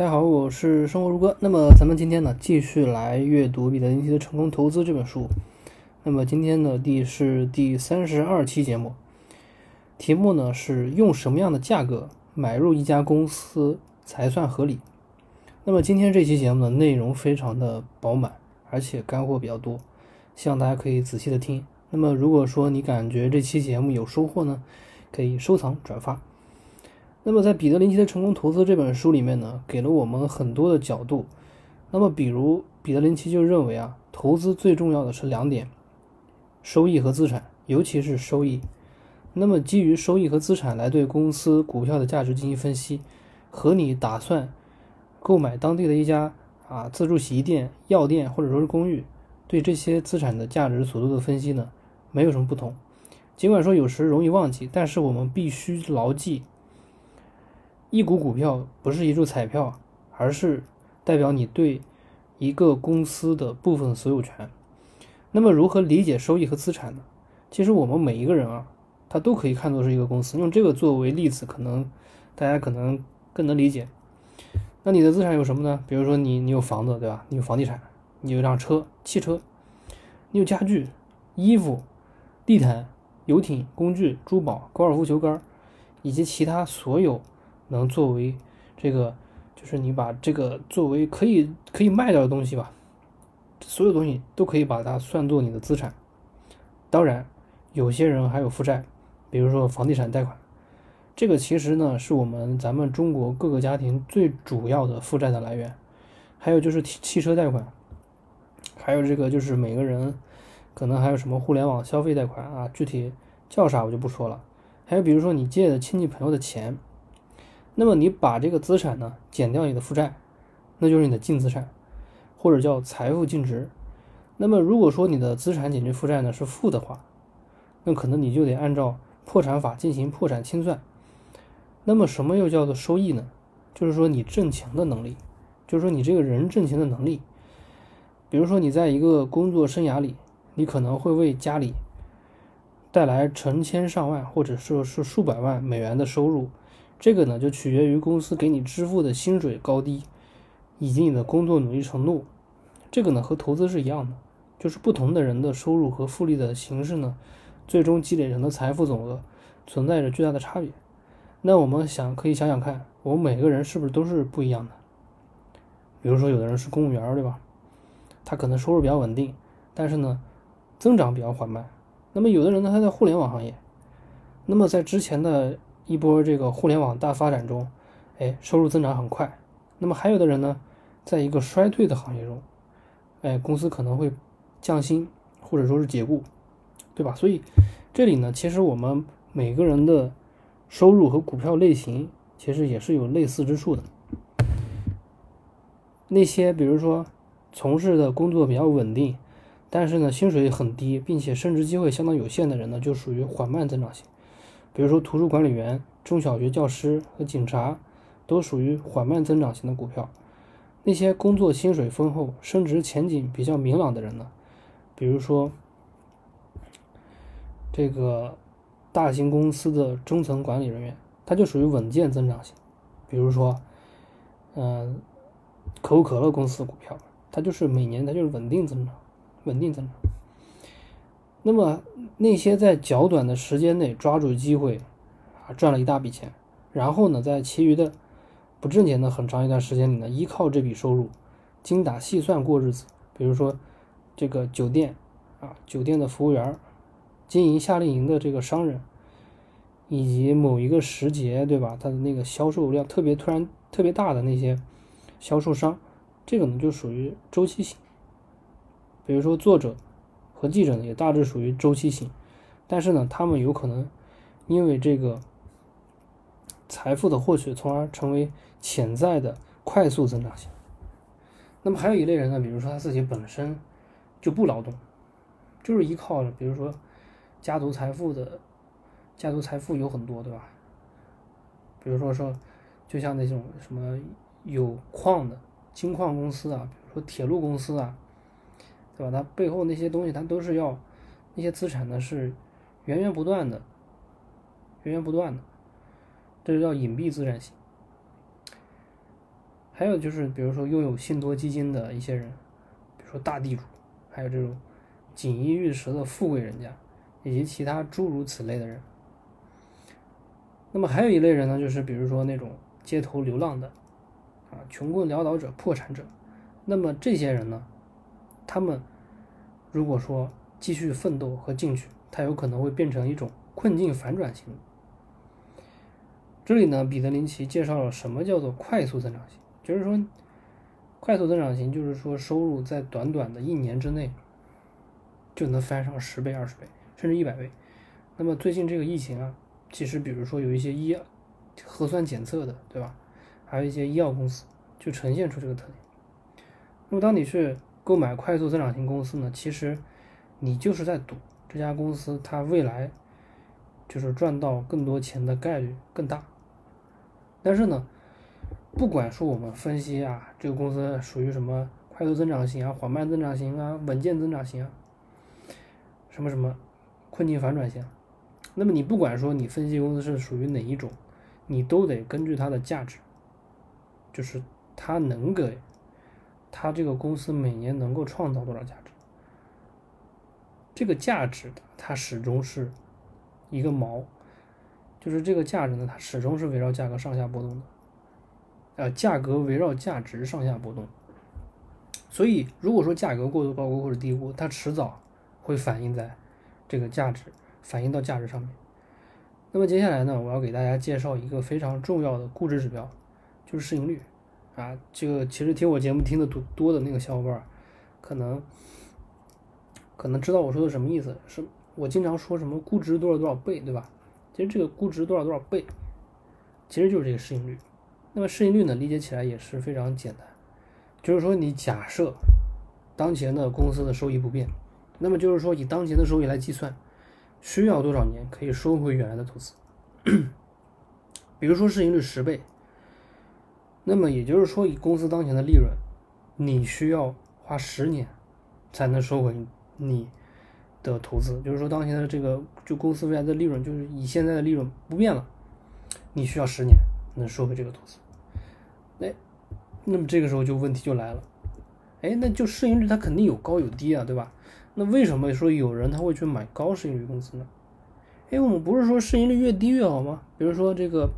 大家好，我是生活如歌。那么咱们今天呢，继续来阅读《彼得林奇的成功投资》这本书。那么今天的第是第三十二期节目，题目呢是用什么样的价格买入一家公司才算合理？那么今天这期节目的内容非常的饱满，而且干货比较多，希望大家可以仔细的听。那么如果说你感觉这期节目有收获呢，可以收藏转发。那么在彼得林奇的成功投资这本书里面呢，给了我们很多的角度。那么比如彼得林奇就认为啊，投资最重要的是两点：收益和资产，尤其是收益。那么基于收益和资产来对公司股票的价值进行分析，和你打算购买当地的一家啊自助洗衣店、药店或者说是公寓，对这些资产的价值所做的分析呢，没有什么不同。尽管说有时容易忘记，但是我们必须牢记。一股股票不是一注彩票，而是代表你对一个公司的部分所有权。那么，如何理解收益和资产呢？其实我们每一个人啊，他都可以看作是一个公司。用这个作为例子，可能大家可能更能理解。那你的资产有什么呢？比如说你你有房子，对吧？你有房地产，你有一辆车、汽车，你有家具、衣服、地毯、游艇、工具、珠宝、高尔夫球杆，以及其他所有。能作为这个，就是你把这个作为可以可以卖掉的东西吧，所有东西都可以把它算作你的资产。当然，有些人还有负债，比如说房地产贷款，这个其实呢是我们咱们中国各个家庭最主要的负债的来源。还有就是汽汽车贷款，还有这个就是每个人可能还有什么互联网消费贷款啊，具体叫啥我就不说了。还有比如说你借的亲戚朋友的钱。那么你把这个资产呢减掉你的负债，那就是你的净资产，或者叫财富净值。那么如果说你的资产减去负债呢是负的话，那可能你就得按照破产法进行破产清算。那么什么又叫做收益呢？就是说你挣钱的能力，就是说你这个人挣钱的能力。比如说你在一个工作生涯里，你可能会为家里带来成千上万或者说是数百万美元的收入。这个呢，就取决于公司给你支付的薪水高低，以及你的工作努力程度。这个呢，和投资是一样的，就是不同的人的收入和复利的形式呢，最终积累成的财富总额存在着巨大的差别。那我们想可以想想看，我们每个人是不是都是不一样的？比如说，有的人是公务员，对吧？他可能收入比较稳定，但是呢，增长比较缓慢。那么有的人呢，他在互联网行业，那么在之前的。一波这个互联网大发展中，哎，收入增长很快。那么还有的人呢，在一个衰退的行业中，哎，公司可能会降薪或者说是解雇，对吧？所以这里呢，其实我们每个人的收入和股票类型其实也是有类似之处的。那些比如说从事的工作比较稳定，但是呢薪水很低，并且升职机会相当有限的人呢，就属于缓慢增长型。比如说，图书管理员、中小学教师和警察，都属于缓慢增长型的股票。那些工作薪水丰厚、升职前景比较明朗的人呢？比如说，这个大型公司的中层管理人员，他就属于稳健增长型。比如说，嗯，可口可乐公司股票，它就是每年它就是稳定增长，稳定增长。那么那些在较短的时间内抓住机会，啊赚了一大笔钱，然后呢，在其余的不挣钱的很长一段时间里呢，依靠这笔收入精打细算过日子。比如说这个酒店啊，酒店的服务员，经营夏令营的这个商人，以及某一个时节，对吧？他的那个销售量特别突然特别大的那些销售商，这个呢就属于周期性。比如说作者。和记者呢也大致属于周期性，但是呢，他们有可能因为这个财富的获取，从而成为潜在的快速增长型。那么还有一类人呢，比如说他自己本身就不劳动，就是依靠着，比如说家族财富的家族财富有很多，对吧？比如说说，就像那种什么有矿的金矿公司啊，比如说铁路公司啊。对吧？它背后那些东西，它都是要那些资产呢，是源源不断的，源源不断的，这就叫隐蔽资产型。还有就是比如说拥有信托基金的一些人，比如说大地主，还有这种锦衣玉食的富贵人家，以及其他诸如此类的人。那么还有一类人呢，就是比如说那种街头流浪的，啊，穷困潦倒者、破产者。那么这些人呢，他们如果说继续奋斗和进取，他有可能会变成一种困境反转型。这里呢，彼得林奇介绍了什么叫做快速增长型，就是说，快速增长型就是说收入在短短的一年之内就能翻上十倍、二十倍，甚至一百倍。那么最近这个疫情啊。其实，比如说有一些医核酸检测的，对吧？还有一些医药公司就呈现出这个特点。那么，当你去购买快速增长型公司呢，其实你就是在赌这家公司它未来就是赚到更多钱的概率更大。但是呢，不管说我们分析啊，这个公司属于什么快速增长型啊、缓慢增长型啊、稳健增长型啊，什么什么困境反转型。那么你不管说你分析公司是属于哪一种，你都得根据它的价值，就是它能给，它这个公司每年能够创造多少价值，这个价值它始终是一个锚，就是这个价值呢，它始终是围绕价格上下波动的，呃，价格围绕价值上下波动，所以如果说价格过度高估或者低估，它迟早会反映在这个价值。反映到价值上面。那么接下来呢，我要给大家介绍一个非常重要的估值指标，就是市盈率。啊，这个其实听我节目听的多多的那个小伙伴，可能可能知道我说的什么意思。是我经常说什么估值多少多少倍，对吧？其实这个估值多少多少倍，其实就是这个市盈率。那么市盈率呢，理解起来也是非常简单，就是说你假设当前的公司的收益不变，那么就是说以当前的收益来计算。需要多少年可以收回原来的投资？比如说市盈率十倍，那么也就是说以公司当前的利润，你需要花十年才能收回你的投资。就是说当前的这个就公司未来的利润，就是以现在的利润不变了，你需要十年能收回这个投资。哎，那么这个时候就问题就来了，哎，那就市盈率它肯定有高有低啊，对吧？那为什么说有人他会去买高市盈率公司呢？哎，我们不是说市盈率越低越好吗？比如说这个，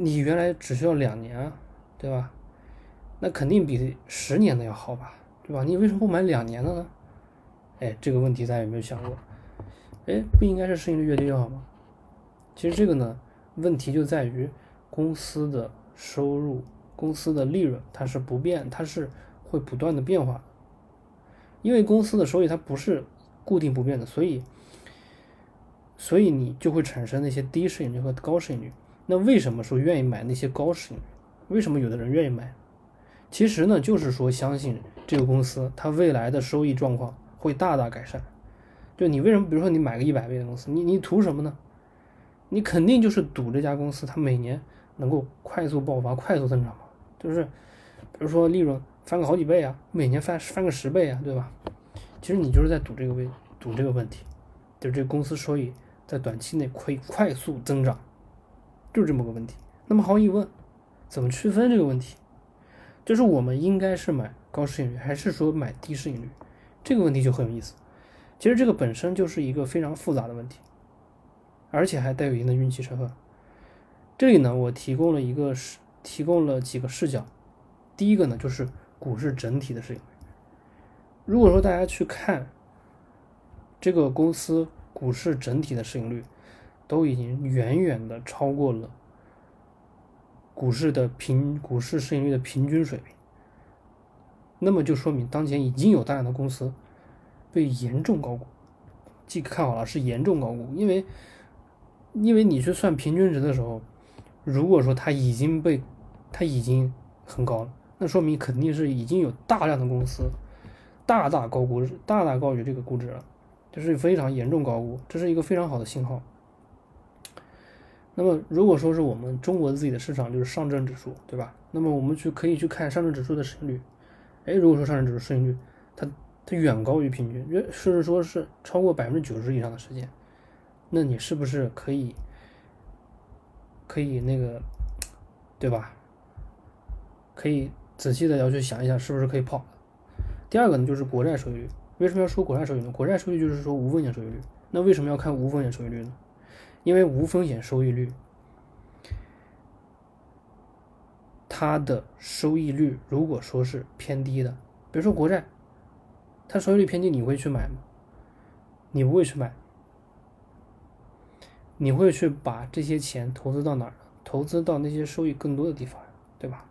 你原来只需要两年啊，对吧？那肯定比十年的要好吧，对吧？你为什么不买两年的呢？哎，这个问题大家有没有想过？哎，不应该是市盈率越低越好吗？其实这个呢，问题就在于公司的收入、公司的利润它是不变，它是会不断的变化。因为公司的收益它不是固定不变的，所以，所以你就会产生那些低市盈率和高市盈率。那为什么说愿意买那些高市盈率？为什么有的人愿意买？其实呢，就是说相信这个公司它未来的收益状况会大大改善。就你为什么，比如说你买个一百倍的公司，你你图什么呢？你肯定就是赌这家公司它每年能够快速爆发、快速增长嘛。就是，比如说利润。翻个好几倍啊，每年翻翻个十倍啊，对吧？其实你就是在赌这个位，赌这个问题，就是这个公司收益在短期内可以快速增长，就是这么个问题。那么毫无疑问，怎么区分这个问题？就是我们应该是买高市盈率，还是说买低市盈率？这个问题就很有意思。其实这个本身就是一个非常复杂的问题，而且还带有一定的运气成分。这里呢，我提供了一个视，提供了几个视角。第一个呢，就是。股市整体的市盈率，如果说大家去看这个公司股市整体的市盈率，都已经远远的超过了股市的平股市市盈率的平均水平，那么就说明当前已经有大量的公司被严重高估，记看好了是严重高估，因为因为你去算平均值的时候，如果说它已经被它已经很高了。那说明肯定是已经有大量的公司大大高估，大大高于这个估值了，这是非常严重高估，这是一个非常好的信号。那么如果说是我们中国自己的市场就是上证指数，对吧？那么我们去可以去看上证指数的市盈率，哎，如果说上证指数市盈率它它远高于平均，甚至说是超过百分之九十以上的时间，那你是不是可以可以那个，对吧？可以仔细的要去想一想是不是可以跑。第二个呢，就是国债收益率。为什么要说国债收益率？国债收益率就是说无风险收益率。那为什么要看无风险收益率呢？因为无风险收益率，它的收益率如果说是偏低的，比如说国债，它收益率偏低，你会去买吗？你不会去买，你会去把这些钱投资到哪儿？投资到那些收益更多的地方，对吧？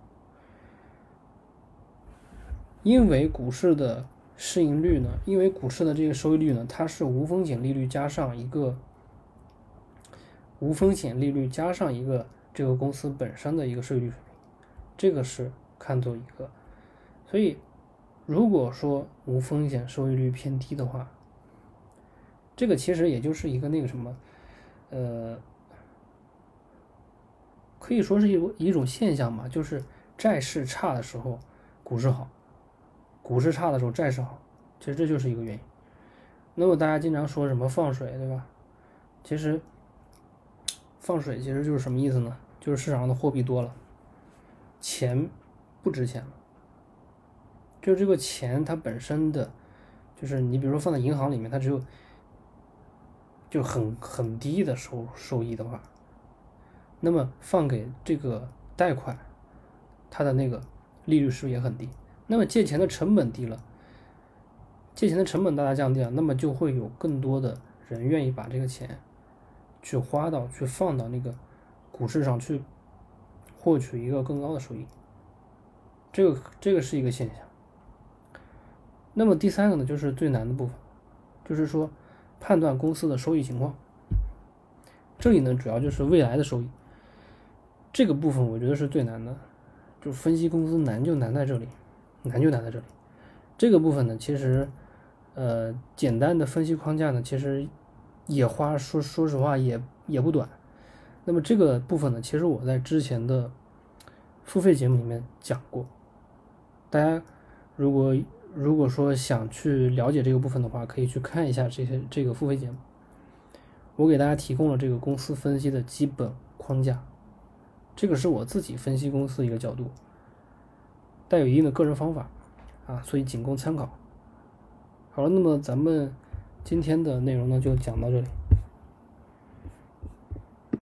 因为股市的市盈率呢，因为股市的这个收益率呢，它是无风险利率加上一个无风险利率加上一个这个公司本身的一个税率水平，这个是看作一个。所以，如果说无风险收益率偏低的话，这个其实也就是一个那个什么，呃。可以说是一一种现象嘛，就是债市差的时候，股市好；股市差的时候，债市好。其实这就是一个原因。那么大家经常说什么放水，对吧？其实放水其实就是什么意思呢？就是市场上的货币多了，钱不值钱了。就这个钱它本身的，就是你比如说放在银行里面，它只有就很很低的收收益的话。那么放给这个贷款，它的那个利率是不是也很低？那么借钱的成本低了，借钱的成本大大降低了，那么就会有更多的人愿意把这个钱去花到、去放到那个股市上去，获取一个更高的收益。这个这个是一个现象。那么第三个呢，就是最难的部分，就是说判断公司的收益情况。这里呢，主要就是未来的收益。这个部分我觉得是最难的，就分析公司难就难在这里，难就难在这里。这个部分呢，其实，呃，简单的分析框架呢，其实也花说说实话也也不短。那么这个部分呢，其实我在之前的付费节目里面讲过，大家如果如果说想去了解这个部分的话，可以去看一下这些这个付费节目，我给大家提供了这个公司分析的基本框架。这个是我自己分析公司一个角度，带有一定的个人方法啊，所以仅供参考。好了，那么咱们今天的内容呢就讲到这里。